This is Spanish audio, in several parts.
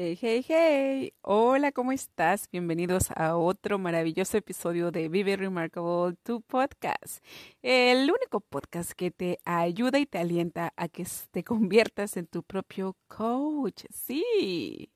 Hey, hey, hey. Hola, ¿cómo estás? Bienvenidos a otro maravilloso episodio de Vive Remarkable, tu podcast. El único podcast que te ayuda y te alienta a que te conviertas en tu propio coach. Sí.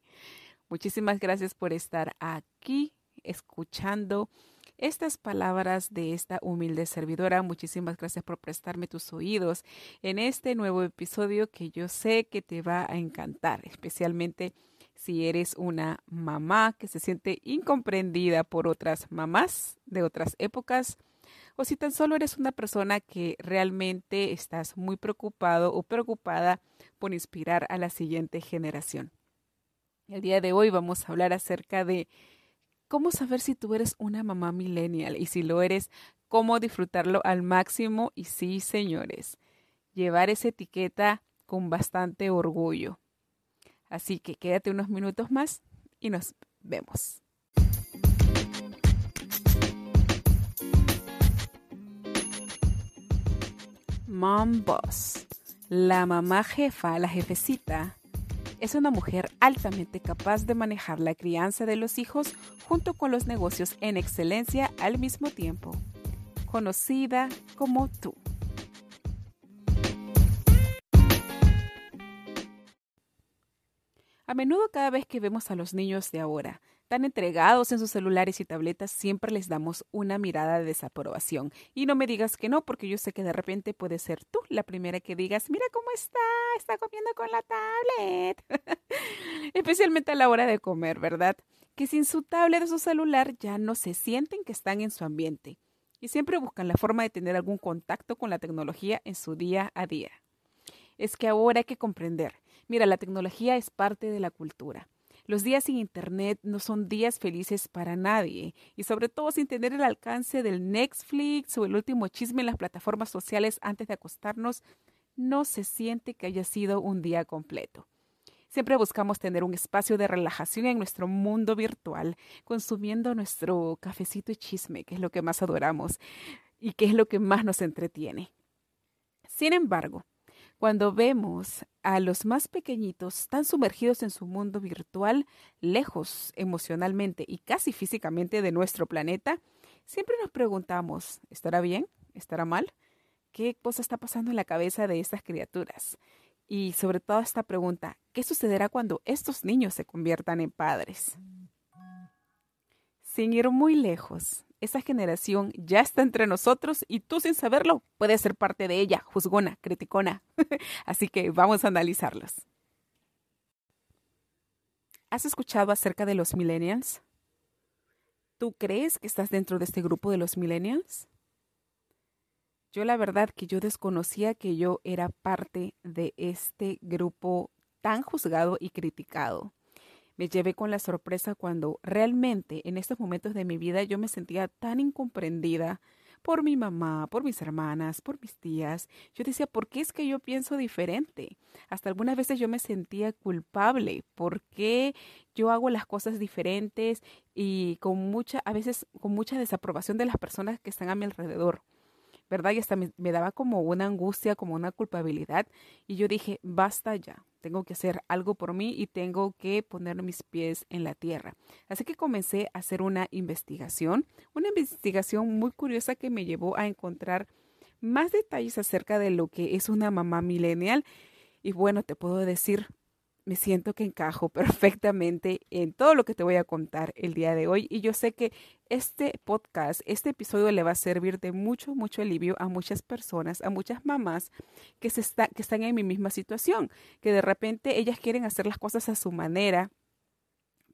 Muchísimas gracias por estar aquí escuchando estas palabras de esta humilde servidora. Muchísimas gracias por prestarme tus oídos en este nuevo episodio que yo sé que te va a encantar, especialmente si eres una mamá que se siente incomprendida por otras mamás de otras épocas, o si tan solo eres una persona que realmente estás muy preocupado o preocupada por inspirar a la siguiente generación. El día de hoy vamos a hablar acerca de cómo saber si tú eres una mamá millennial y si lo eres, cómo disfrutarlo al máximo y sí, señores, llevar esa etiqueta con bastante orgullo. Así que quédate unos minutos más y nos vemos. Mom Boss. La mamá jefa, la jefecita, es una mujer altamente capaz de manejar la crianza de los hijos junto con los negocios en excelencia al mismo tiempo, conocida como tú. A menudo cada vez que vemos a los niños de ahora, tan entregados en sus celulares y tabletas, siempre les damos una mirada de desaprobación. Y no me digas que no, porque yo sé que de repente puede ser tú la primera que digas, mira cómo está, está comiendo con la tablet. Especialmente a la hora de comer, ¿verdad? Que sin su tablet o su celular ya no se sienten que están en su ambiente. Y siempre buscan la forma de tener algún contacto con la tecnología en su día a día. Es que ahora hay que comprender Mira, la tecnología es parte de la cultura. Los días sin Internet no son días felices para nadie, y sobre todo sin tener el alcance del Netflix o el último chisme en las plataformas sociales antes de acostarnos, no se siente que haya sido un día completo. Siempre buscamos tener un espacio de relajación en nuestro mundo virtual, consumiendo nuestro cafecito y chisme, que es lo que más adoramos y que es lo que más nos entretiene. Sin embargo, cuando vemos a los más pequeñitos tan sumergidos en su mundo virtual, lejos emocionalmente y casi físicamente de nuestro planeta, siempre nos preguntamos, ¿estará bien? ¿Estará mal? ¿Qué cosa está pasando en la cabeza de estas criaturas? Y sobre todo esta pregunta, ¿qué sucederá cuando estos niños se conviertan en padres? Sin ir muy lejos, esa generación ya está entre nosotros y tú sin saberlo puedes ser parte de ella, juzgona, criticona. Así que vamos a analizarlos. ¿Has escuchado acerca de los millennials? ¿Tú crees que estás dentro de este grupo de los millennials? Yo la verdad que yo desconocía que yo era parte de este grupo tan juzgado y criticado me llevé con la sorpresa cuando realmente en estos momentos de mi vida yo me sentía tan incomprendida por mi mamá, por mis hermanas, por mis tías. Yo decía, ¿por qué es que yo pienso diferente? Hasta algunas veces yo me sentía culpable. ¿Por qué yo hago las cosas diferentes y con mucha, a veces con mucha desaprobación de las personas que están a mi alrededor? ¿Verdad? Y hasta me, daba como una angustia, como una culpabilidad. Y yo dije, basta ya, tengo que hacer algo por mí y tengo que poner mis pies en la tierra. Así que comencé a hacer una investigación, una investigación muy curiosa que me llevó a encontrar más detalles acerca de lo que es una mamá millennial. Y bueno, te puedo decir, me siento que encajo perfectamente en todo lo que te voy a contar el día de hoy y yo sé que este podcast, este episodio le va a servir de mucho, mucho alivio a muchas personas, a muchas mamás que, se que están en mi misma situación, que de repente ellas quieren hacer las cosas a su manera,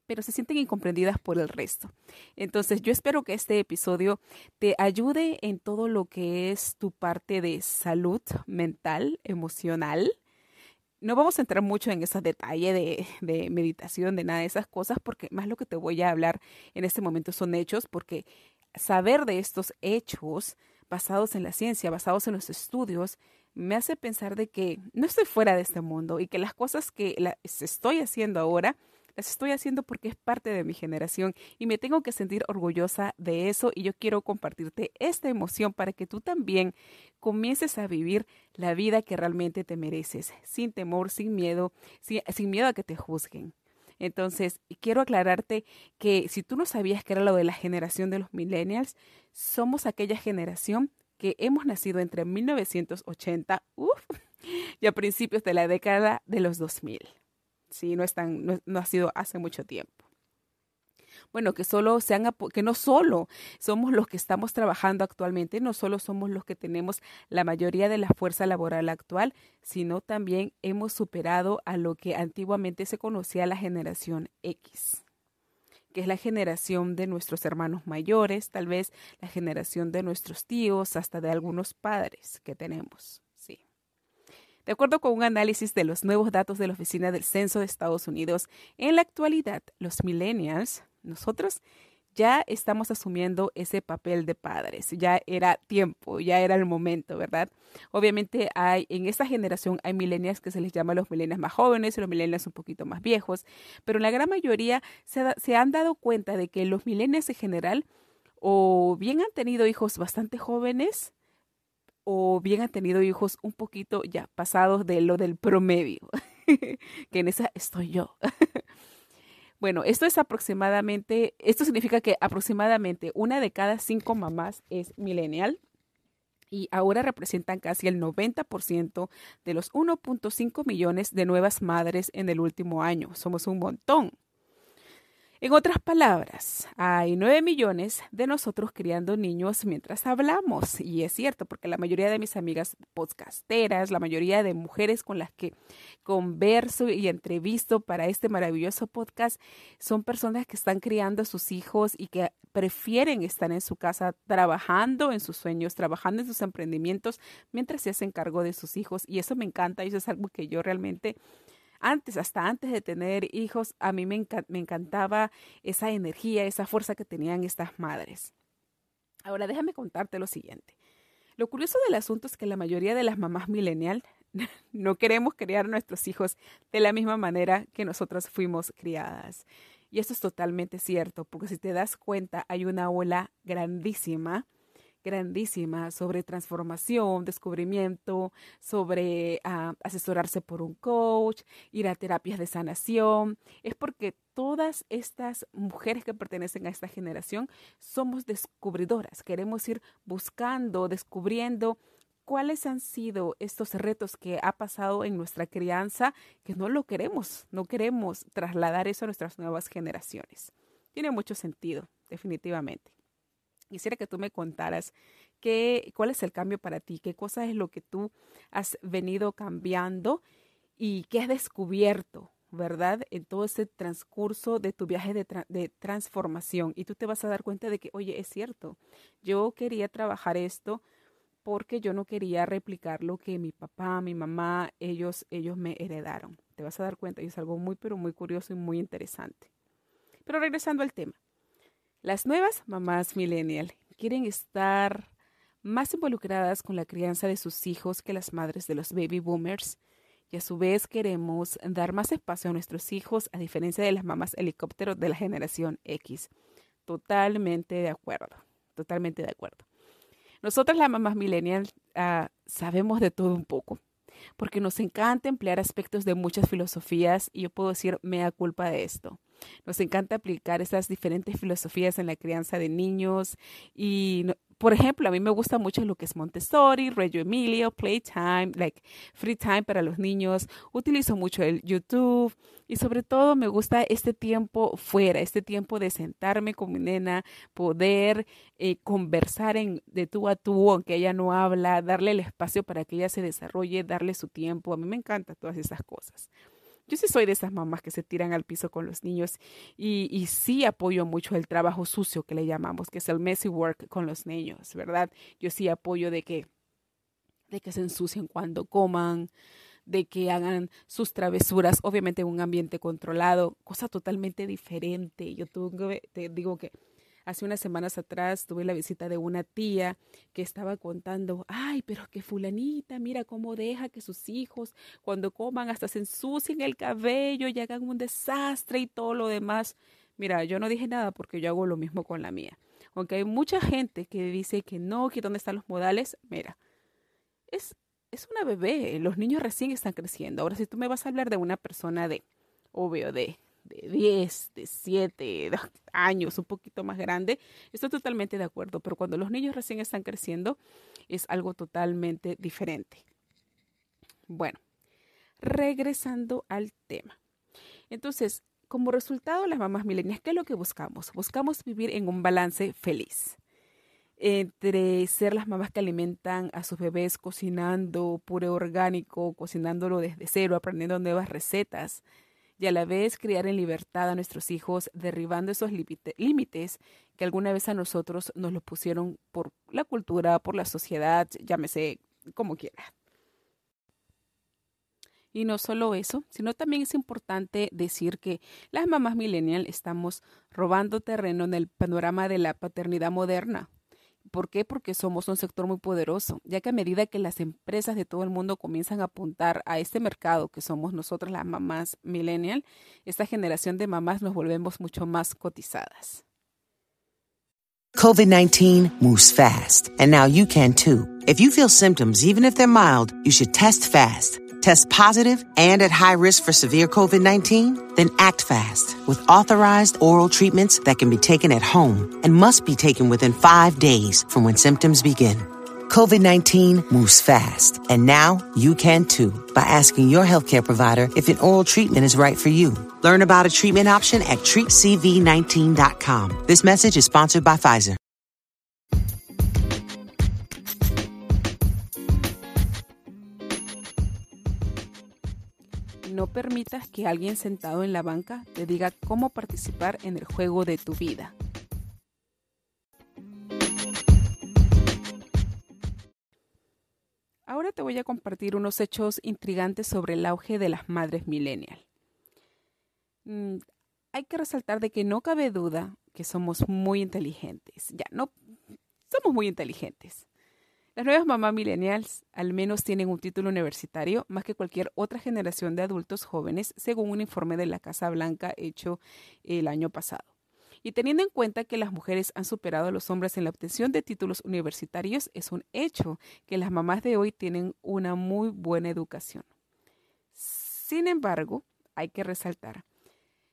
pero se sienten incomprendidas por el resto. Entonces, yo espero que este episodio te ayude en todo lo que es tu parte de salud mental, emocional, no vamos a entrar mucho en esos detalles de, de, meditación, de nada de esas cosas, porque más lo que te voy a hablar en este momento son hechos, porque saber de estos hechos basados en la ciencia, basados en los estudios, me hace pensar de que no estoy fuera de este mundo y que las cosas que estoy haciendo ahora las estoy haciendo porque es parte de mi generación y me tengo que sentir orgullosa de eso y yo quiero compartirte esta emoción para que tú también comiences a vivir la vida que realmente te mereces, sin temor, sin miedo, sin, miedo a que te juzguen. Entonces, quiero aclararte que si tú no sabías que era lo de la generación de los millennials, somos aquella generación que hemos nacido entre 1980 y a principios de la década de los 2000. Sí, no, es no, no ha sido hace mucho tiempo bueno, que solo sean, que no solo somos los que estamos trabajando actualmente, no solo somos los que tenemos la mayoría de la fuerza laboral actual, sino también hemos superado a lo que antiguamente se conocía la generación X que es la generación de nuestros hermanos mayores, tal vez la generación de nuestros tíos, hasta de algunos padres que tenemos. De acuerdo con un análisis de los nuevos datos de la Oficina del Censo de Estados Unidos, en la actualidad los millennials nosotros ya estamos asumiendo ese papel de padres, ya era tiempo, ya era el momento, ¿verdad? Obviamente hay en esta generación hay millennials que se les llama los millennials más jóvenes y los millennials un poquito más viejos, pero la gran mayoría se, se han dado cuenta de que los millennials en general o bien han tenido hijos bastante jóvenes o bien han tenido hijos un poquito ya pasados de lo del promedio, que en esa estoy yo. Bueno, esto es aproximadamente, esto significa que aproximadamente una de cada cinco mamás es millennial y ahora representan casi el 90% de los 1.5 millones de nuevas madres en el último año. Somos un montón. En otras palabras, hay nueve millones de nosotros criando niños mientras hablamos. Y es cierto, porque la mayoría de mis amigas podcasteras, la mayoría de mujeres con las que converso y entrevisto para este maravilloso podcast, son personas que están criando a sus hijos y que prefieren estar en su casa trabajando en sus sueños, trabajando en sus emprendimientos, mientras se hacen cargo de sus hijos. Y eso me encanta y eso es algo que yo realmente antes, hasta antes de tener hijos, a mí me, me encantaba esa energía, esa fuerza que tenían estas madres. Ahora déjame contarte lo siguiente. Lo curioso del asunto es que la mayoría de las mamás millennial no queremos criar a nuestros hijos de la misma manera que nosotras fuimos criadas. Y esto es totalmente cierto, porque si te das cuenta, hay una ola grandísima grandísima sobre transformación, descubrimiento, sobre ah, asesorarse por un coach, ir a terapias de sanación. Es porque todas estas mujeres que pertenecen a esta generación somos descubridoras. Queremos ir buscando, descubriendo cuáles han sido estos retos que ha pasado en nuestra crianza, que no lo queremos, no queremos trasladar eso a nuestras nuevas generaciones. Tiene mucho sentido, definitivamente. Quisiera que tú me contaras qué, cuál es el cambio para ti, qué cosa es lo que tú has venido cambiando y qué has descubierto, ¿verdad? En todo ese transcurso de tu viaje de, de transformación. Y tú te vas a dar cuenta de que, oye, es cierto, yo quería trabajar esto porque yo no quería replicar lo que mi papá, mi mamá, ellos, ellos me heredaron. Te vas a dar cuenta y es algo muy, pero muy curioso y muy interesante. Pero regresando al tema. Las nuevas mamás millennial quieren estar más involucradas con la crianza de sus hijos que las madres de los baby boomers y a su vez queremos dar más espacio a nuestros hijos a diferencia de las mamás helicóptero de la generación X. Totalmente de acuerdo, totalmente de acuerdo. Nosotras las mamás millennial ah, sabemos de todo un poco porque nos encanta emplear aspectos de muchas filosofías y yo puedo decir mea culpa de esto. Nos encanta aplicar esas diferentes filosofías en la crianza de niños y por ejemplo, a mí me gusta mucho lo que es Montessori, Reggio Emilio, Playtime, like free time para los niños. Utilizo mucho el YouTube y sobre todo me gusta este tiempo fuera, este tiempo de sentarme con mi nena, poder eh, conversar en, de tú a tú, aunque ella no habla, darle el espacio para que ella se desarrolle, darle su tiempo. A mí me encantan todas esas cosas. Yo sí soy de esas mamás que se tiran al piso con los niños y, y sí apoyo mucho el trabajo sucio que le llamamos, que es el messy work con los niños, ¿verdad? Yo sí apoyo de que, de que se ensucien cuando coman, de que hagan sus travesuras, obviamente en un ambiente controlado, cosa totalmente diferente. Yo tuve, te digo que hace unas semanas atrás tuve la visita de una tía que estaba contando, ay, pero que fulanita, mira cómo deja que sus hijos cuando coman hasta se ensucien el cabello y hagan un desastre y todo lo demás. Mira, yo no dije nada porque yo hago lo mismo con la mía. Aunque hay mucha gente que dice que no, que dónde están los modales, mira, es es una bebé, los niños recién están creciendo. Ahora, si tú me vas a hablar de una persona de, obvio, de, de 10, de 7 años, un poquito más grande, estoy totalmente de acuerdo, pero cuando los niños recién están creciendo es algo totalmente diferente. Bueno, regresando al tema. Entonces, como resultado, las mamás milenias, ¿qué es lo que buscamos? Buscamos vivir en un balance feliz entre ser las mamás que alimentan a sus bebés cocinando puré orgánico, cocinándolo desde cero, aprendiendo nuevas recetas y a la vez criar en libertad a nuestros hijos, derribando esos límites que alguna vez a nosotros nos los pusieron por la cultura, por la sociedad, llámese como quiera. Y no solo eso, sino también es importante decir que las mamás millennial estamos robando terreno en el panorama de la paternidad moderna. ¿Por qué? Porque somos un sector muy poderoso, ya que a medida que las empresas de todo el mundo comienzan a apuntar a este mercado que somos nosotros las mamás millennial, esta generación de mamás nos volvemos mucho más cotizadas. COVID-19 moves fast, and now you can too. If you feel symptoms, even if they're mild, you should test fast. Test positive and at high risk for severe COVID 19? Then act fast with authorized oral treatments that can be taken at home and must be taken within five days from when symptoms begin. COVID 19 moves fast, and now you can too by asking your healthcare provider if an oral treatment is right for you. Learn about a treatment option at treatcv19.com. This message is sponsored by Pfizer. No permitas que alguien sentado en la banca te diga cómo participar en el juego de tu vida. Ahora te voy a compartir unos hechos intrigantes sobre el auge de las madres millennial. Mm, hay que resaltar de que no cabe duda que somos muy inteligentes. Ya, no somos muy inteligentes. Las nuevas mamás millennials al menos tienen un título universitario más que cualquier otra generación de adultos jóvenes, según un informe de la Casa Blanca hecho el año pasado. Y teniendo en cuenta que las mujeres han superado a los hombres en la obtención de títulos universitarios, es un hecho que las mamás de hoy tienen una muy buena educación. Sin embargo, hay que resaltar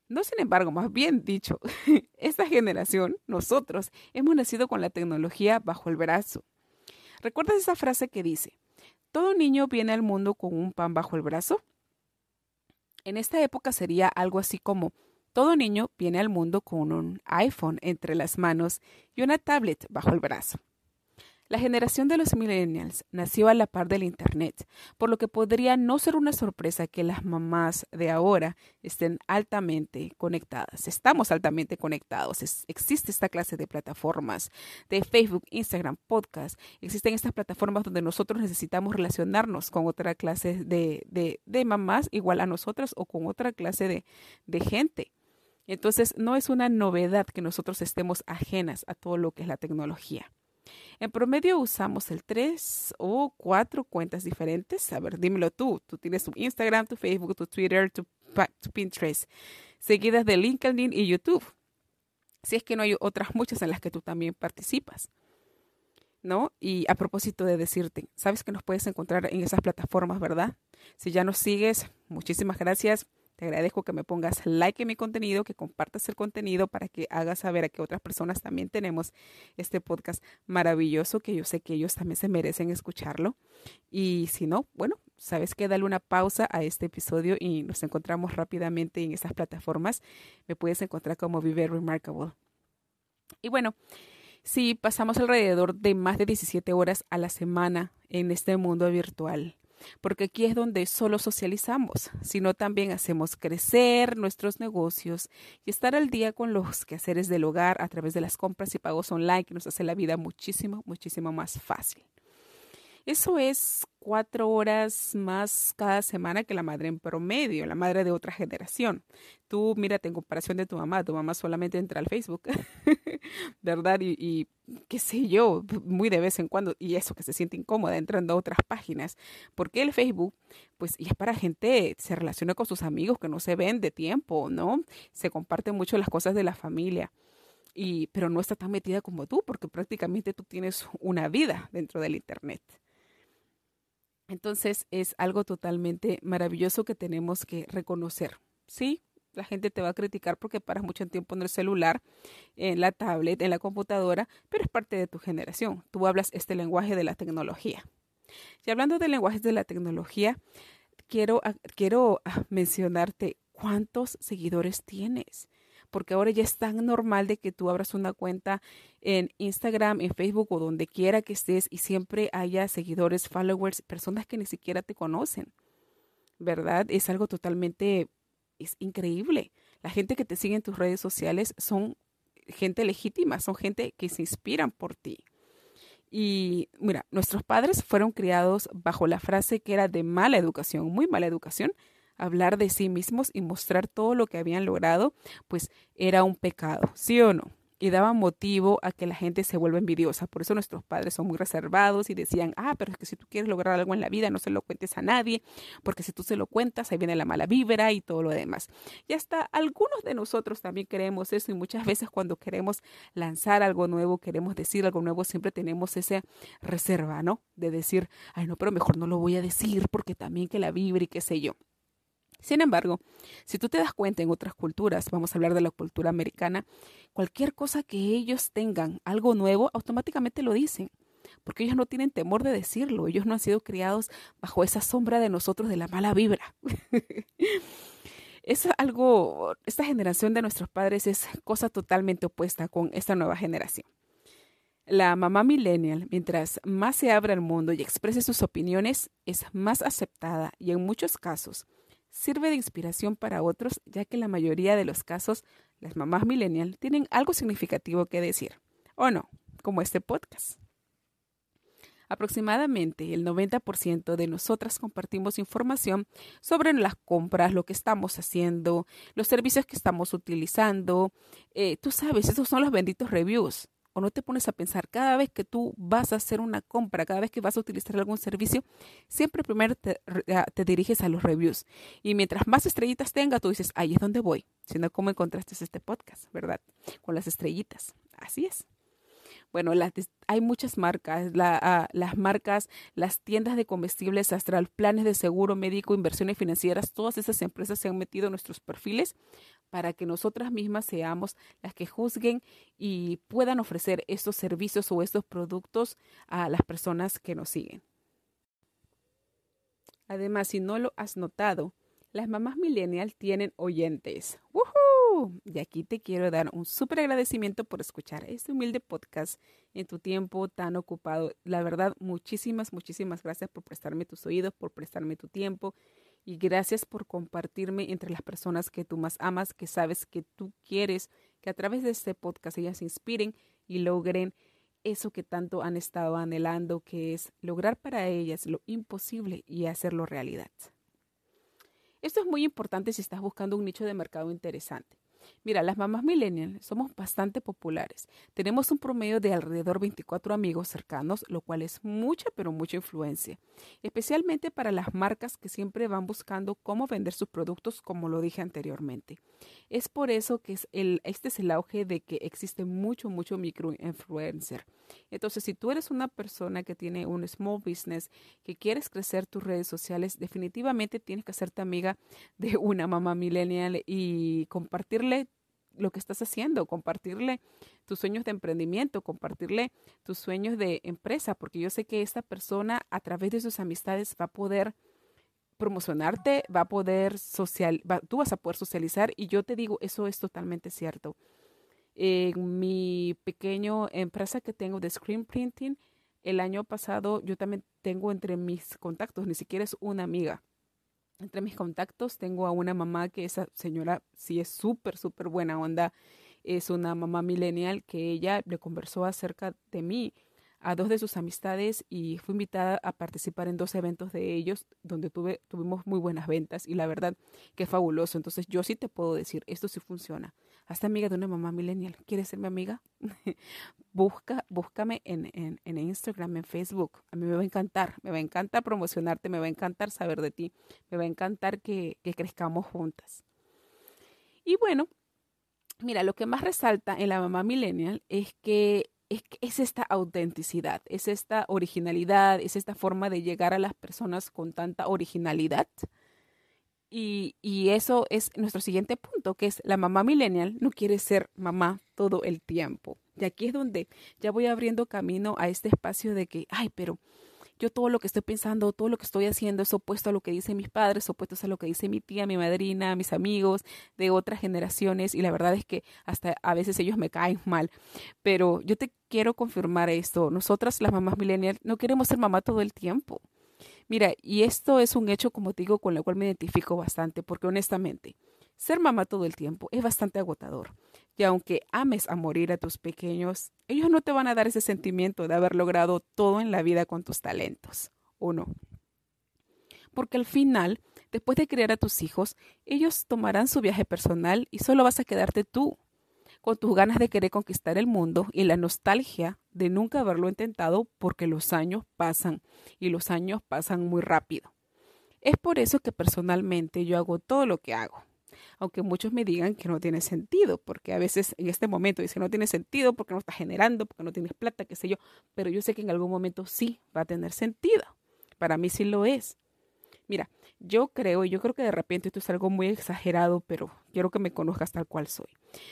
no sin embargo, más bien dicho, esta generación, nosotros, hemos nacido con la tecnología bajo el brazo. ¿Recuerdas esa frase que dice, todo niño viene al mundo con un pan bajo el brazo? En esta época sería algo así como, todo niño viene al mundo con un iPhone entre las manos y una tablet bajo el brazo. La generación de los millennials nació a la par del Internet, por lo que podría no ser una sorpresa que las mamás de ahora estén altamente conectadas. Estamos altamente conectados. existe esta clase de plataformas de Facebook, Instagram, podcast. Existen estas plataformas donde nosotros necesitamos relacionarnos con otra clase de, mamás igual a nosotras o con otra clase de, de gente. Entonces, no es una novedad que nosotros estemos ajenas a todo lo que es la tecnología. En promedio usamos el tres o cuatro cuentas diferentes. A ver, dímelo tú. Tú tienes tu Instagram, tu Facebook, tu Twitter, tu, Pinterest, seguidas de LinkedIn y YouTube. Si es que no hay otras muchas en las que tú también participas. ¿No? Y a propósito de decirte, sabes que nos puedes encontrar en esas plataformas, ¿verdad? Si ya nos sigues, muchísimas gracias. Te agradezco que me pongas like en mi contenido, que compartas el contenido para que hagas saber a que otras personas también tenemos este podcast maravilloso, que yo sé que ellos también se merecen escucharlo. Y si no, bueno, sabes que dale una pausa a este episodio y nos encontramos rápidamente en esas plataformas. Me puedes encontrar como Vive Remarkable. Y bueno, si pasamos alrededor de más de 17 horas a la semana en este mundo virtual, porque aquí es donde solo socializamos, sino también hacemos crecer nuestros negocios y estar al día con los quehaceres del hogar a través de las compras y pagos online que nos hace la vida muchísimo, muchísimo más fácil. Eso es cuatro horas más cada semana que la madre en promedio, la madre de otra generación. Tú, mírate en comparación de tu mamá, tu mamá solamente entra al Facebook, ¿verdad? Y, y, qué sé yo, muy de vez en cuando, y eso que se siente incómoda entrando a otras páginas, porque el Facebook, pues, y es para gente, se relaciona con sus amigos que no se ven de tiempo, ¿no? Se comparten mucho las cosas de la familia. Y, pero no está tan metida como tú, porque prácticamente tú tienes una vida dentro del Internet. Entonces es algo totalmente maravilloso que tenemos que reconocer. Sí, la gente te va a criticar porque paras mucho tiempo en el celular, en la tablet, en la computadora, pero es parte de tu generación. Tú hablas este lenguaje de la tecnología. Y hablando del lenguaje de la tecnología, quiero, quiero ah, mencionarte cuántos seguidores tienes porque ahora ya es tan normal de que tú abras una cuenta en Instagram, en Facebook o donde quiera que estés y siempre haya seguidores, followers, personas que ni siquiera te conocen. ¿Verdad? Es algo totalmente, es increíble. La gente que te sigue en tus redes sociales son gente legítima, son gente que se inspiran por ti. Y mira, nuestros padres fueron criados bajo la frase que era de mala educación, muy mala educación, hablar de sí mismos y mostrar todo lo que habían logrado, pues era un pecado, ¿sí o no? Y daba motivo a que la gente se vuelva envidiosa. Por eso nuestros padres son muy reservados y decían, ah, pero es que si tú quieres lograr algo en la vida, no se lo cuentes a nadie, porque si tú se lo cuentas, ahí viene la mala vibra y todo lo demás. Y hasta algunos de nosotros también queremos eso y muchas veces cuando queremos lanzar algo nuevo, queremos decir algo nuevo, siempre tenemos esa reserva, ¿no? De decir, ay, no, pero mejor no lo voy a decir porque también que la vibra y qué sé yo. Sin embargo, si tú te das cuenta en otras culturas, vamos a hablar de la cultura americana, cualquier cosa que ellos tengan, algo nuevo, automáticamente lo dicen, porque ellos no tienen temor de decirlo, ellos no han sido criados bajo esa sombra de nosotros de la mala vibra. es algo, esta generación de nuestros padres es cosa totalmente opuesta con esta nueva generación. La mamá millennial, mientras más se abra al mundo y exprese sus opiniones, es más aceptada y en muchos casos sirve de inspiración para otros, ya que en la mayoría de los casos las mamás millennial tienen algo significativo que decir, o no, como este podcast. Aproximadamente el 90% de nosotras compartimos información sobre las compras, lo que estamos haciendo, los servicios que estamos utilizando. Eh, tú sabes, esos son los benditos reviews o no te pones a pensar, cada vez que tú vas a hacer una compra, cada vez que vas a utilizar algún servicio, siempre primero te, te diriges a los reviews. Y mientras más estrellitas tenga, tú dices, ahí es donde voy. Si no, ¿cómo encontraste este podcast, verdad? Con las estrellitas. Así es. Bueno, hay muchas marcas, ah, las marcas, las tiendas de comestibles, astral, planes de seguro médico, inversiones financieras, todas esas empresas se han metido en nuestros perfiles para que nosotras mismas seamos las que juzguen y puedan ofrecer estos servicios o estos productos a las personas que nos siguen. Además, si no lo has notado, las mamás millennial tienen oyentes. Y aquí te quiero dar un súper agradecimiento por escuchar este humilde podcast en tu tiempo tan ocupado. La verdad, muchísimas, muchísimas gracias por prestarme tus oídos, por prestarme tu tiempo y gracias por compartirme entre las personas que tú más amas, que sabes que tú quieres que a través de este podcast ellas se inspiren y logren eso que tanto han estado anhelando, que es lograr para ellas lo imposible y hacerlo realidad. Esto es muy importante si estás buscando un nicho de mercado interesante. Mira, las mamás millennials somos bastante populares. Tenemos un promedio de alrededor 24 amigos cercanos, lo cual es mucha, pero mucha influencia. Especialmente para las marcas que siempre van buscando cómo vender sus productos, como lo dije anteriormente. Es por eso que es el, este es el auge de que existe mucho, mucho microinfluencer. Entonces, si tú eres una persona que tiene un small business, que quieres crecer tus redes sociales, definitivamente tienes que hacerte amiga de una mamá millennial y compartirle lo que estás haciendo, compartirle tus sueños de emprendimiento, compartirle tus sueños de empresa, porque yo sé que esta persona a través de sus amistades va a poder promocionarte, va a poder social, tú vas a poder socializar y yo te digo, eso es totalmente cierto. En mi pequeño empresa que tengo de screen printing, el año pasado yo también tengo entre mis contactos, ni siquiera es una amiga, entre mis contactos tengo a una mamá que esa señora sí es súper, súper buena onda. Es una mamá millennial que ella le conversó acerca de mí a dos de sus amistades y fui invitada a participar en dos eventos de ellos donde tuve, tuvimos muy buenas ventas y la verdad que fabuloso. Entonces yo sí te puedo decir, esto sí funciona. Hasta amiga de una mamá millennial, ¿quieres ser mi amiga? Busca, búscame en, en, en Instagram, en Facebook. A mí me va a encantar, me va a encantar promocionarte, me va a encantar saber de ti, me va a encantar que, que crezcamos juntas. Y bueno, mira, lo que más resalta en la mamá millennial es que es, esta autenticidad, es esta originalidad, es esta forma de llegar a las personas con tanta originalidad. Y, y, eso es nuestro siguiente punto, que es la mamá millennial no quiere ser mamá todo el tiempo. Y aquí es donde ya voy abriendo camino a este espacio de que, ay, pero yo todo lo que estoy pensando, todo lo que estoy haciendo es opuesto a lo que dicen mis padres, opuesto a lo que dice mi tía, mi madrina, mis amigos de otras generaciones y la verdad es que hasta a veces ellos me caen mal. Pero yo te quiero confirmar esto, nosotras las mamás millennials no queremos ser mamá todo el tiempo. Mira, y esto es un hecho, como te digo, con lo cual me identifico bastante, porque honestamente, ser mamá todo el tiempo es bastante agotador. Y aunque ames a morir a tus pequeños, ellos no te van a dar ese sentimiento de haber logrado todo en la vida con tus talentos, ¿o no? Porque al final, después de criar a tus hijos, ellos tomarán su viaje personal y solo vas a quedarte tú, con tus ganas de querer conquistar el mundo y la nostalgia de nunca haberlo intentado porque los años pasan y los años pasan muy rápido. Es por eso que personalmente yo hago todo lo que hago aunque muchos me digan que no tiene sentido, porque a veces en este momento dicen no tiene sentido porque no está generando, porque no tienes plata, qué sé yo, pero yo sé que en algún momento sí va a tener sentido. Para mí sí lo es. Mira, yo creo, y yo creo que de repente esto es algo muy exagerado, pero quiero que me conozcas tal cual soy.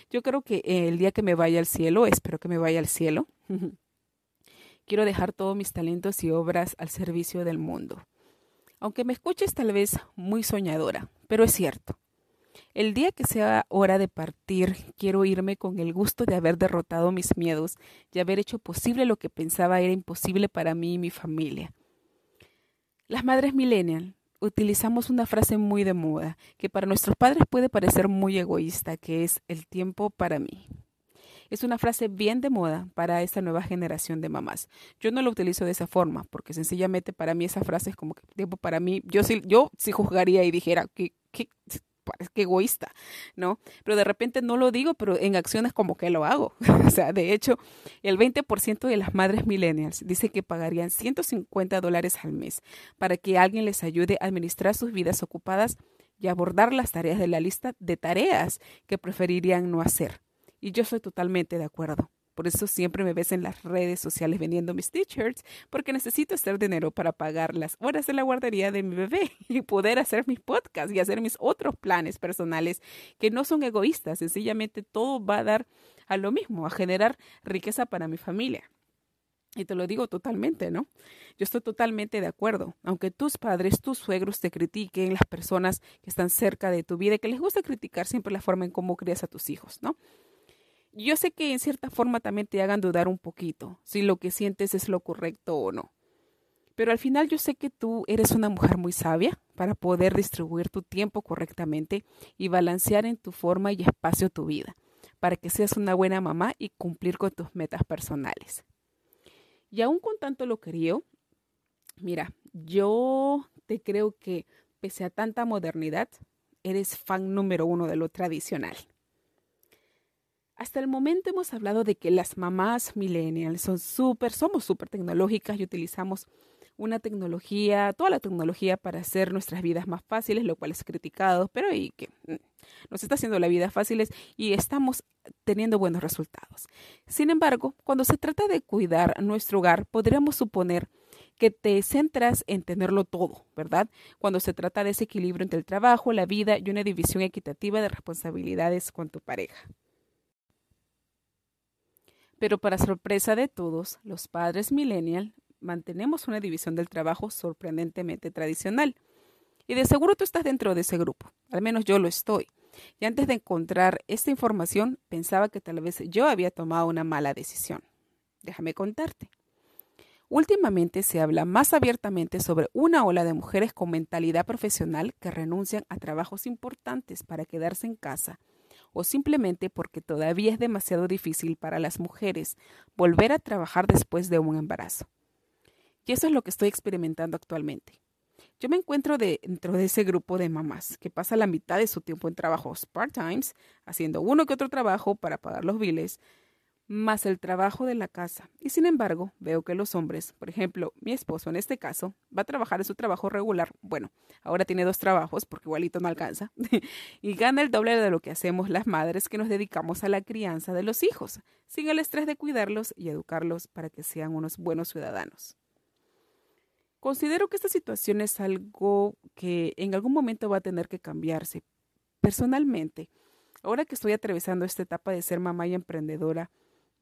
Yo creo que el día que me vaya al cielo, espero que me vaya al cielo, quiero dejar todos mis talentos y obras al servicio del mundo. Aunque me escuches tal vez muy soñadora, pero es cierto. El día que sea hora de partir, quiero irme con el gusto de haber derrotado mis miedos y haber hecho posible lo que pensaba era imposible para mí y mi familia. Las madres millennial utilizamos una frase muy de moda que para nuestros padres puede parecer muy egoísta, que es el tiempo para mí. Es una frase bien de moda para esta nueva generación de mamás. Yo no lo utilizo de esa forma, porque sencillamente para mí esa frase es como que tiempo para mí. Yo sí, yo sí juzgaría y dijera que parece que egoísta, ¿no? Pero de repente no lo digo, pero en acciones como que lo hago. o sea, de hecho, el 20% de las madres millennials dice que pagarían 150 dólares al mes para que alguien les ayude a administrar sus vidas ocupadas y abordar las tareas de la lista de tareas que preferirían no hacer. Y yo soy totalmente de acuerdo. Por eso siempre me ves en las redes sociales vendiendo mis t-shirts, porque necesito hacer dinero para pagar las horas de la guardería de mi bebé y poder hacer mis podcasts y hacer mis otros planes personales que no son egoístas. Sencillamente todo va a dar a lo mismo, a generar riqueza para mi familia. Y te lo digo totalmente, ¿no? Yo estoy totalmente de acuerdo. Aunque tus padres, tus suegros te critiquen, las personas que están cerca de tu vida, que les gusta criticar siempre la forma en cómo crías a tus hijos, ¿no? Yo sé que en cierta forma también te hagan dudar un poquito si lo que sientes es lo correcto o no. Pero al final yo sé que tú eres una mujer muy sabia para poder distribuir tu tiempo correctamente y balancear en tu forma y espacio tu vida, para que seas una buena mamá y cumplir con tus metas personales. Y aún con tanto lo querío, mira, yo te creo que pese a tanta modernidad, eres fan número uno de lo tradicional. Hasta el momento hemos hablado de que las mamás millennials son súper, somos súper tecnológicas y utilizamos una tecnología, toda la tecnología para hacer nuestras vidas más fáciles, lo cual es criticado, pero y que mm, nos está haciendo la vida fáciles y estamos teniendo buenos resultados. Sin embargo, cuando se trata de cuidar nuestro hogar, podríamos suponer que te centras en tenerlo todo, ¿verdad? Cuando se trata de ese equilibrio entre el trabajo, la vida y una división equitativa de responsabilidades con tu pareja. Pero para sorpresa de todos, los padres millennial mantenemos una división del trabajo sorprendentemente tradicional. Y de seguro tú estás dentro de ese grupo, al menos yo lo estoy. Y antes de encontrar esta información, pensaba que tal vez yo había tomado una mala decisión. Déjame contarte. Últimamente se habla más abiertamente sobre una ola de mujeres con mentalidad profesional que renuncian a trabajos importantes para quedarse en casa o simplemente porque todavía es demasiado difícil para las mujeres volver a trabajar después de un embarazo. Y eso es lo que estoy experimentando actualmente. Yo me encuentro dentro de ese grupo de mamás que pasa la mitad de su tiempo en trabajos part-times, haciendo uno que otro trabajo para pagar los biles, más el trabajo de la casa. Y sin embargo, veo que los hombres, por ejemplo, mi esposo en este caso, va a trabajar en su trabajo regular. Bueno, ahora tiene dos trabajos porque igualito no alcanza. y gana el doble de lo que hacemos las madres que nos dedicamos a la crianza de los hijos, sin el estrés de cuidarlos y educarlos para que sean unos buenos ciudadanos. Considero que esta situación es algo que en algún momento va a tener que cambiarse. Personalmente, ahora que estoy atravesando esta etapa de ser mamá y emprendedora,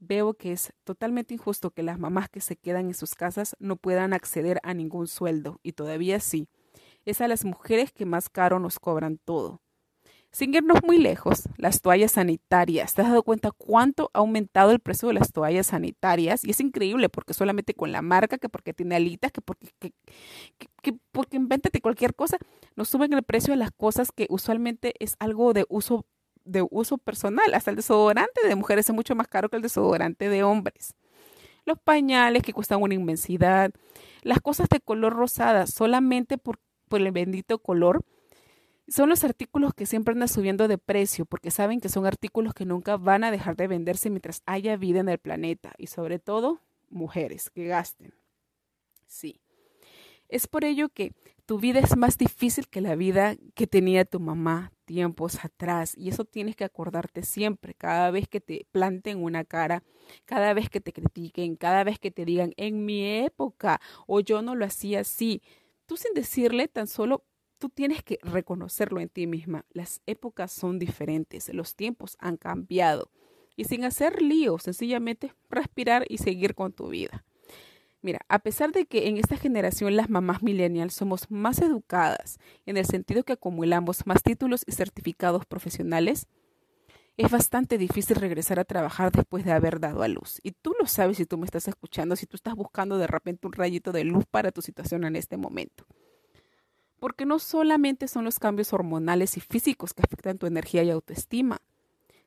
veo que es totalmente injusto que las mamás que se quedan en sus casas no puedan acceder a ningún sueldo, y todavía sí. Es a las mujeres que más caro nos cobran todo. Sin irnos muy lejos, las toallas sanitarias. ¿Te has dado cuenta cuánto ha aumentado el precio de las toallas sanitarias? Y es increíble porque solamente con la marca, que porque tiene alitas, que porque, que, que, porque invéntate cualquier cosa, nos suben el precio de las cosas que usualmente es algo de uso de uso personal. Hasta el desodorante de mujeres es mucho más caro que el desodorante de hombres. Los pañales que cuestan una inmensidad. Las cosas de color rosada solamente por, por el bendito color. Son los artículos que siempre andan subiendo de precio porque saben que son artículos que nunca van a dejar de venderse mientras haya vida en el planeta y sobre todo mujeres que gasten. Sí. Es por ello que tu vida es más difícil que la vida que tenía tu mamá tiempos atrás y eso tienes que acordarte siempre, cada vez que te planten una cara, cada vez que te critiquen, cada vez que te digan en mi época o yo no lo hacía así, tú sin decirle tan solo tú tienes que reconocerlo en ti misma. Las épocas son diferentes, los tiempos han cambiado y sin hacer lío, sencillamente respirar y seguir con tu vida. Mira, a pesar de que en esta generación las mamás millennials somos más educadas en el sentido que acumulamos más títulos y certificados profesionales, es bastante difícil regresar a trabajar después de haber dado a luz. Y tú lo sabes si tú me estás escuchando, si tú estás buscando de repente un rayito de luz para tu situación en este momento. Porque no solamente son los cambios hormonales y físicos que afectan tu energía y autoestima,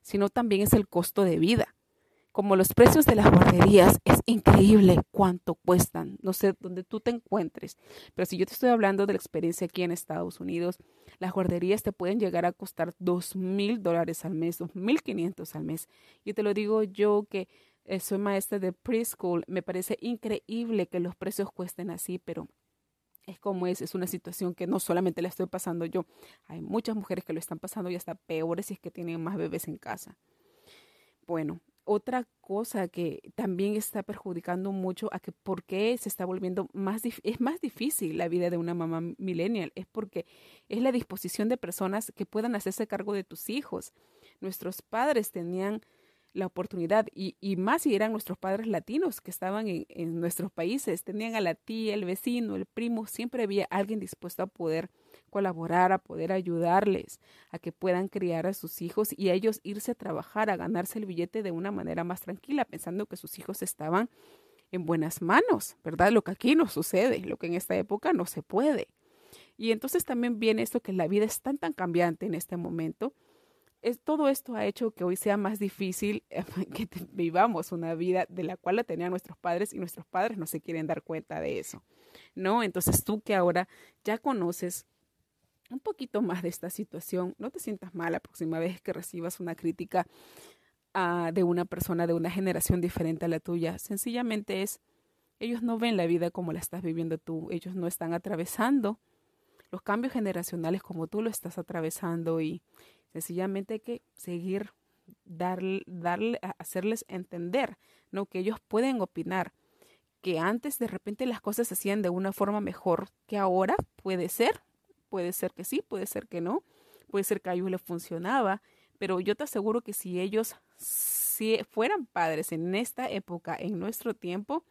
sino también es el costo de vida como los precios de las guarderías, es increíble cuánto cuestan. No sé dónde tú te encuentres, pero si yo te estoy hablando de la experiencia aquí en Estados Unidos, las guarderías te pueden llegar a costar dos mil dólares al mes, dos mil quinientos al mes. Y te lo digo yo que eh, soy maestra de preschool, me parece increíble que los precios cuesten así, pero es como es, es una situación que no solamente la estoy pasando yo, hay muchas mujeres que lo están pasando y hasta peores si es que tienen más bebés en casa. Bueno, otra cosa que también está perjudicando mucho a que por qué se está volviendo más es más difícil la vida de una mamá millennial es porque es la disposición de personas que puedan hacerse cargo de tus hijos. Nuestros padres tenían la oportunidad y, y más si eran nuestros padres latinos que estaban en, en nuestros países, tenían a la tía, el vecino, el primo, siempre había alguien dispuesto a poder colaborar, a poder ayudarles a que puedan criar a sus hijos y a ellos irse a trabajar, a ganarse el billete de una manera más tranquila, pensando que sus hijos estaban en buenas manos, ¿verdad? Lo que aquí no sucede, lo que en esta época no se puede. Y entonces también viene esto que la vida es tan tan cambiante en este momento. Es, todo esto ha hecho que hoy sea más difícil que vivamos una vida de la cual la tenían nuestros padres y nuestros padres no se quieren dar cuenta de eso. ¿No? Entonces tú que ahora ya conoces un poquito más de esta situación. No te sientas mal la próxima vez que recibas una crítica uh, de una persona de una generación diferente a la tuya. Sencillamente es, ellos no ven la vida como la estás viviendo tú. Ellos no están atravesando los cambios generacionales como tú lo estás atravesando y sencillamente hay que seguir darle, darle, hacerles entender, ¿no? Que ellos pueden opinar que antes de repente las cosas se hacían de una forma mejor que ahora puede ser Puede ser que sí, puede ser que no, puede ser que a ellos les funcionaba, pero yo te aseguro que si ellos fueran padres en esta época, en nuestro tiempo,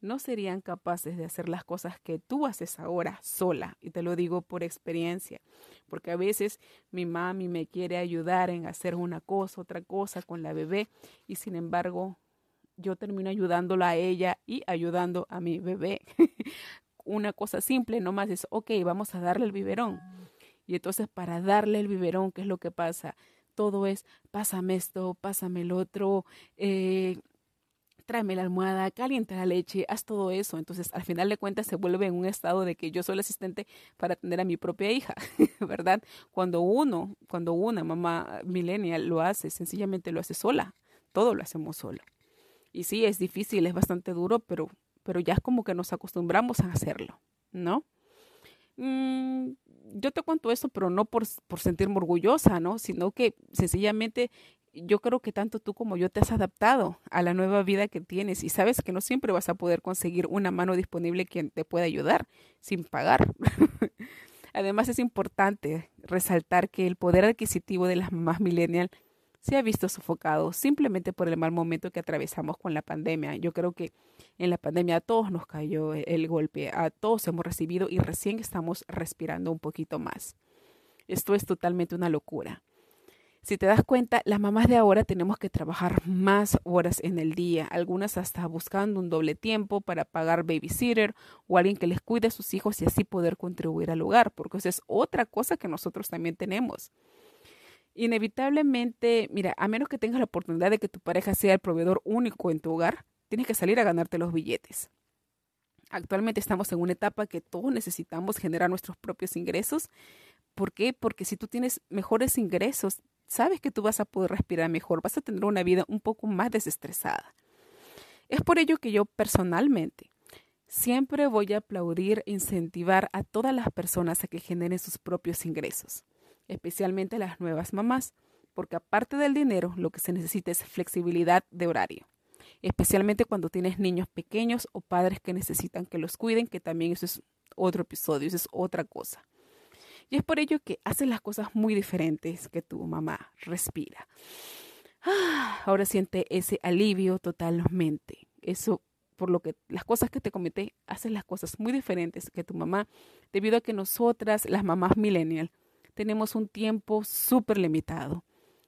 no serían capaces de hacer las cosas que tú haces ahora sola. Y te lo digo por experiencia, porque a veces mi mami me quiere ayudar en hacer una cosa, otra cosa con la bebé, y sin embargo yo termino ayudándola a ella y ayudando a mi bebé. una cosa simple, nomás es, ok, vamos a darle el biberón. Y entonces para darle el biberón, ¿qué es lo que pasa? todo es pásame esto, pásame el otro, eh, tráeme la almohada, calienta la leche, haz todo eso. Entonces, al final de cuentas, se vuelve en un estado de que yo soy el asistente para atender a mi propia hija, ¿verdad? Cuando uno, cuando una mamá millennial lo hace, sencillamente lo hace sola. Todo lo hacemos solo. Y sí, es difícil, es bastante duro, pero, pero ya es como que nos acostumbramos a hacerlo, ¿no? Mm, yo te cuento eso, pero no por, por sentirme orgullosa, ¿no? Sino que sencillamente yo creo que tanto tú como yo te has adaptado a la nueva vida que tienes y sabes que no siempre vas a poder conseguir una mano disponible quien te pueda ayudar sin pagar. Además es importante resaltar que el poder adquisitivo de las mamás millennial se ha visto sofocado simplemente por el mal momento que atravesamos con la pandemia. Yo creo que en la pandemia a todos nos cayó el golpe, a todos hemos recibido y recién estamos respirando un poquito más. Esto es totalmente una locura. Si te das cuenta, las mamás de ahora tenemos que trabajar más horas en el día, algunas hasta buscando un doble tiempo para pagar babysitter o alguien que les cuide a sus hijos y así poder contribuir al hogar, porque esa es otra cosa que nosotros también tenemos. Inevitablemente, mira, a menos que tengas la oportunidad de que tu pareja sea el proveedor único en tu hogar, tienes que salir a ganarte los billetes. Actualmente estamos en una etapa que todos necesitamos generar nuestros propios ingresos. ¿Por qué? Porque si tú tienes mejores ingresos, sabes que tú vas a poder respirar mejor, vas a tener una vida un poco más desestresada. Es por ello que yo personalmente siempre voy a aplaudir e incentivar a todas las personas a que generen sus propios ingresos, especialmente las nuevas mamás, porque aparte del dinero, lo que se necesita es flexibilidad de horario, especialmente cuando tienes niños pequeños o padres que necesitan que los cuiden, que también eso es otro episodio, eso es otra cosa. Y es por ello que haces las cosas muy diferentes que tu mamá respira. Ah, ahora siente ese alivio totalmente. Eso por lo que las cosas que te comenté, haces las cosas muy diferentes que tu mamá, debido a que nosotras, las mamás millennial, tenemos un tiempo súper limitado.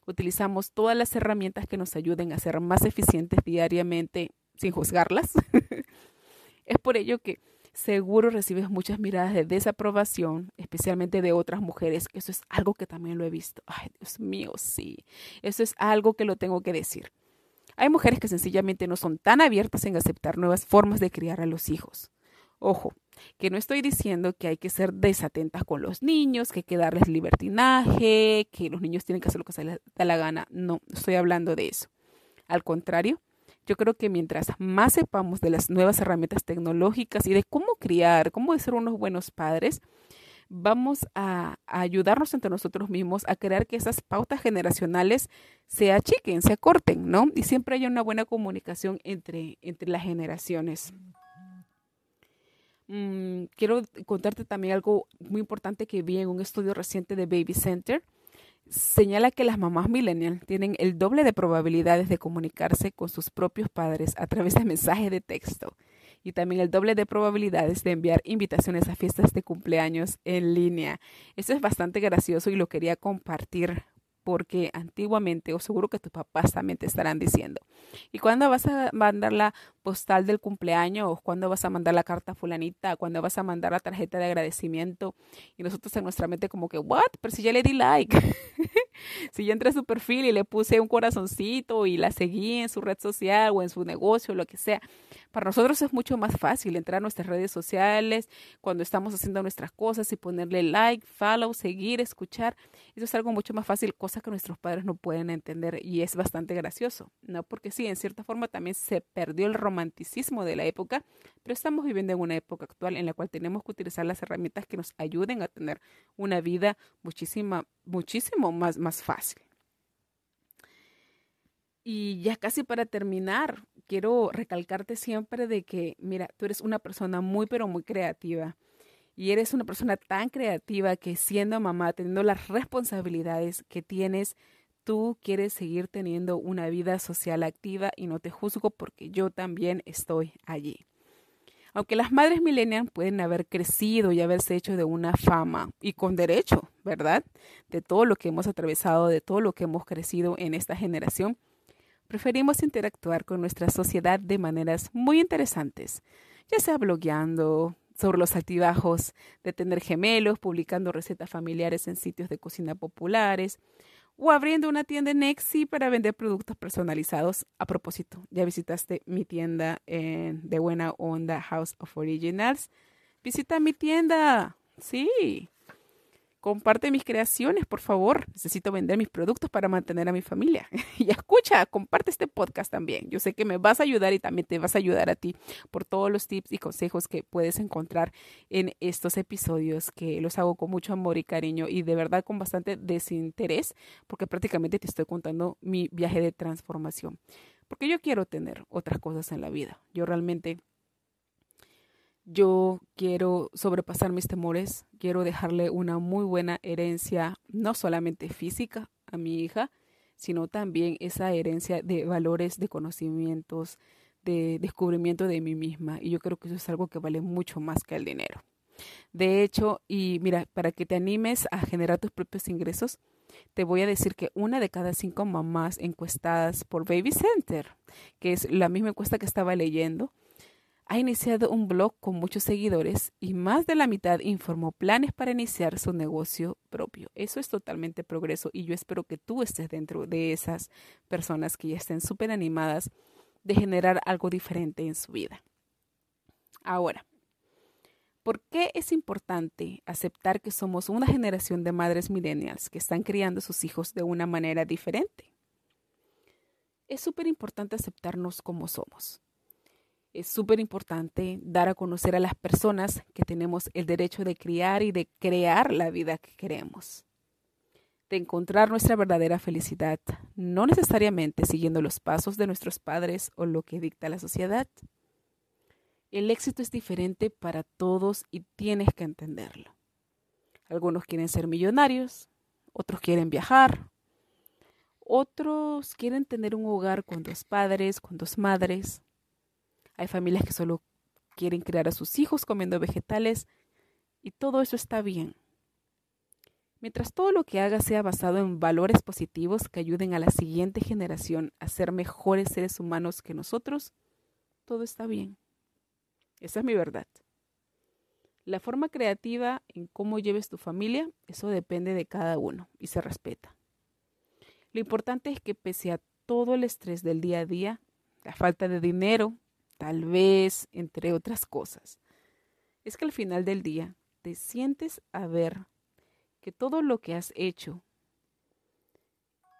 Utilizamos todas las herramientas que nos ayuden a ser más eficientes diariamente sin juzgarlas. es por ello que seguro recibes muchas miradas de desaprobación, especialmente de otras mujeres, eso es algo que también lo he visto. Ay, Dios mío, sí, eso es algo que lo tengo que decir. Hay mujeres que sencillamente no son tan abiertas en aceptar nuevas formas de criar a los hijos. Ojo, que no estoy diciendo que hay que ser desatentas con los niños, que hay que darles libertinaje, que los niños tienen que hacer lo que se les da la gana. No, estoy hablando de eso. Al contrario, yo creo que mientras más sepamos de las nuevas herramientas tecnológicas y de cómo criar, cómo ser unos buenos padres, vamos a, ayudarnos entre nosotros mismos a crear que esas pautas generacionales se achiquen, se acorten, ¿no? Y siempre haya una buena comunicación entre, entre las generaciones. Mm, quiero contarte también algo muy importante que vi en un estudio reciente de Baby Center señala que las mamás millennial tienen el doble de probabilidades de comunicarse con sus propios padres a través de mensajes de texto y también el doble de probabilidades de enviar invitaciones a fiestas de cumpleaños en línea. Eso es bastante gracioso y lo quería compartir porque antiguamente, o seguro que tus papás también te estarán diciendo, ¿y cuándo vas a mandar la postal del cumpleaños? ¿O cuándo vas a mandar la carta fulanita? ¿Cuándo vas a mandar la tarjeta de agradecimiento? Y nosotros en nuestra mente como que, ¿what? Pero si ya le di like. si yo entré a su perfil y le puse un corazoncito y la seguí en su red social o en su negocio, lo que sea. Para nosotros es mucho más fácil entrar a nuestras redes sociales cuando estamos haciendo nuestras cosas y ponerle like, follow, seguir, escuchar. Eso es algo mucho más fácil, cosa que nuestros padres no pueden entender y es bastante gracioso, ¿no? Porque sí, en cierta forma también se perdió el romanticismo de la época, pero estamos viviendo en una época actual en la cual tenemos que utilizar las herramientas que nos ayuden a tener una vida muchísima, muchísimo más, más fácil. Y ya casi para terminar, quiero recalcarte siempre de que, mira, tú eres una persona muy, pero muy creativa. Y eres una persona tan creativa que siendo mamá, teniendo las responsabilidades que tienes, tú quieres seguir teniendo una vida social activa y no te juzgo porque yo también estoy allí. Aunque las madres millennials pueden haber crecido y haberse hecho de una fama y con derecho, ¿verdad? De todo lo que hemos atravesado, de todo lo que hemos crecido en esta generación, preferimos interactuar con nuestra sociedad de maneras muy interesantes, ya sea blogueando sobre los altibajos de tener gemelos, publicando recetas familiares en sitios de cocina populares, o abriendo una tienda en Etsy para vender productos personalizados. A propósito, ya visitaste mi tienda en de buena onda House of Originals. Visita mi tienda. Sí. Comparte mis creaciones, por favor. Necesito vender mis productos para mantener a mi familia. y escucha, comparte este podcast también. Yo sé que me vas a ayudar y también te vas a ayudar a ti por todos los tips y consejos que puedes encontrar en estos episodios que los hago con mucho amor y cariño y de verdad con bastante desinterés porque prácticamente te estoy contando mi viaje de transformación. Porque yo quiero tener otras cosas en la vida. Yo realmente yo quiero sobrepasar mis temores, quiero dejarle una muy buena herencia, no solamente física a mi hija, sino también esa herencia de valores, de conocimientos, de descubrimiento de mí misma. Y yo creo que eso es algo que vale mucho más que el dinero. De hecho, y mira, para que te animes a generar tus propios ingresos, te voy a decir que una de cada cinco mamás encuestadas por Baby Center, que es la misma encuesta que estaba leyendo, ha iniciado un blog con muchos seguidores y más de la mitad informó planes para iniciar su negocio propio. Eso es totalmente progreso y yo espero que tú estés dentro de esas personas que ya estén súper animadas de generar algo diferente en su vida. Ahora, ¿por qué es importante aceptar que somos una generación de madres millennials que están criando a sus hijos de una manera diferente? Es súper importante aceptarnos como somos es súper importante dar a conocer a las personas que tenemos el derecho de criar y de crear la vida que queremos, de encontrar nuestra verdadera felicidad, no necesariamente siguiendo los pasos de nuestros padres o lo que dicta la sociedad. El éxito es diferente para todos y tienes que entenderlo. Algunos quieren ser millonarios, otros quieren viajar, otros quieren tener un hogar con dos padres, con dos madres, hay familias que solo quieren criar a sus hijos comiendo vegetales y todo eso está bien. Mientras todo lo que haga sea basado en valores positivos que ayuden a la siguiente generación a ser mejores seres humanos que nosotros, todo está bien. Esa es mi verdad. La forma creativa en cómo lleves tu familia, eso depende de cada uno y se respeta. Lo importante es que pese a todo el estrés del día a día, la falta de dinero, tal vez, entre otras cosas, es que al final del día te sientes a ver que todo lo que has hecho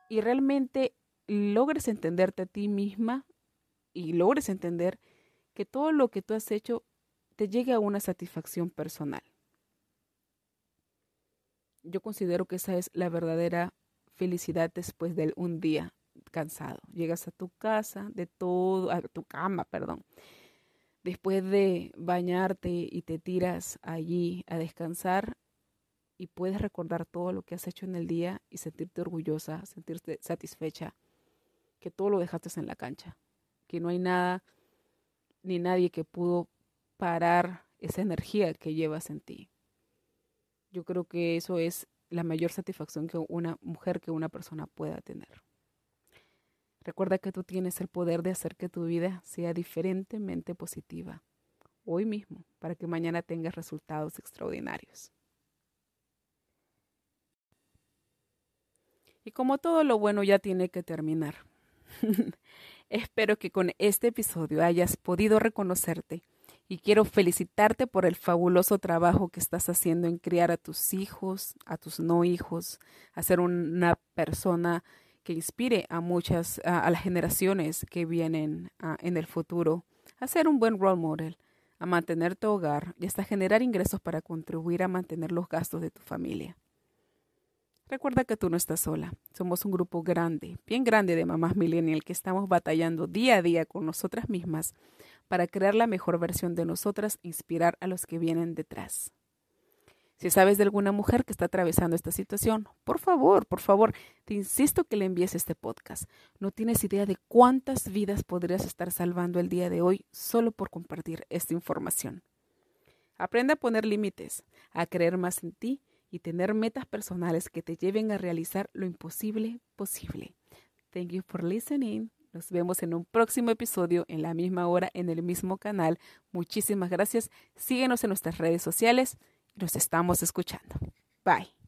y realmente logres entenderte a ti misma y logres entender que todo lo que tú has hecho te llegue a una satisfacción personal. Yo considero que esa es la verdadera felicidad después de un día cansado. Llegas a tu casa, de todo, a tu cama, perdón. Después de bañarte y te tiras allí a descansar y puedes recordar todo lo que has hecho en el día y sentirte orgullosa, sentirte satisfecha, que todo lo dejaste en la cancha, que no hay nada ni nadie que pudo parar esa energía que llevas en ti. Yo creo que eso es la mayor satisfacción que una mujer, que una persona pueda tener. Recuerda que tú tienes el poder de hacer que tu vida sea diferentemente positiva hoy mismo para que mañana tengas resultados extraordinarios. Y como todo lo bueno ya tiene que terminar, espero que con este episodio hayas podido reconocerte y quiero felicitarte por el fabuloso trabajo que estás haciendo en criar a tus hijos, a tus no hijos, a ser una persona que inspire a muchas, a, las generaciones que vienen en el futuro a ser un buen role model, a mantener tu hogar y hasta generar ingresos para contribuir a mantener los gastos de tu familia. Recuerda que tú no estás sola. Somos un grupo grande, bien grande de mamás millennial que estamos batallando día a día con nosotras mismas para crear la mejor versión de nosotras e inspirar a los que vienen detrás. Si sabes de alguna mujer que está atravesando esta situación, por favor, por favor, te insisto que le envíes este podcast. No tienes idea de cuántas vidas podrías estar salvando el día de hoy solo por compartir esta información. Aprende a poner límites, a creer más en ti y tener metas personales que te lleven a realizar lo imposible posible. Thank you for listening. Nos vemos en un próximo episodio en la misma hora en el mismo canal. Muchísimas gracias. Síguenos en nuestras redes sociales nos estamos escuchando. Bye.